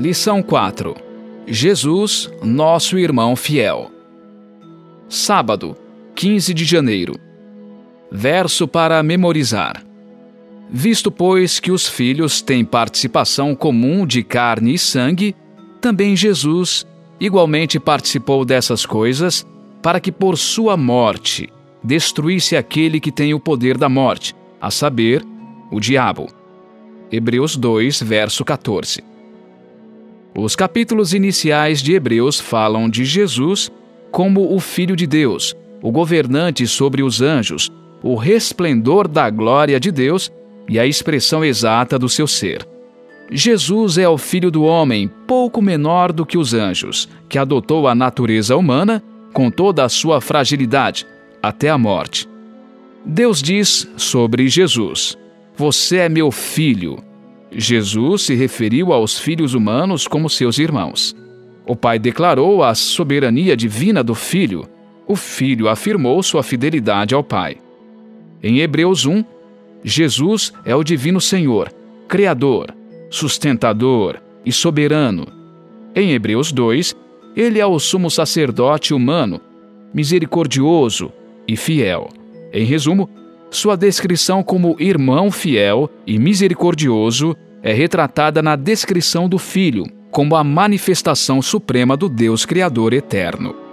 Lição 4 Jesus, nosso irmão fiel. Sábado, 15 de janeiro. Verso para memorizar. Visto, pois, que os filhos têm participação comum de carne e sangue, também Jesus igualmente participou dessas coisas, para que por sua morte destruísse aquele que tem o poder da morte, a saber, o diabo. Hebreus 2, verso 14. Os capítulos iniciais de Hebreus falam de Jesus como o Filho de Deus, o governante sobre os anjos, o resplendor da glória de Deus e a expressão exata do seu ser. Jesus é o Filho do Homem, pouco menor do que os anjos, que adotou a natureza humana com toda a sua fragilidade, até a morte. Deus diz sobre Jesus: Você é meu filho. Jesus se referiu aos filhos humanos como seus irmãos. O Pai declarou a soberania divina do Filho. O Filho afirmou sua fidelidade ao Pai. Em Hebreus 1, Jesus é o Divino Senhor, Criador, sustentador e soberano. Em Hebreus 2, ele é o sumo sacerdote humano, misericordioso e fiel. Em resumo, sua descrição como irmão fiel e misericordioso é retratada na descrição do Filho, como a manifestação suprema do Deus Criador eterno.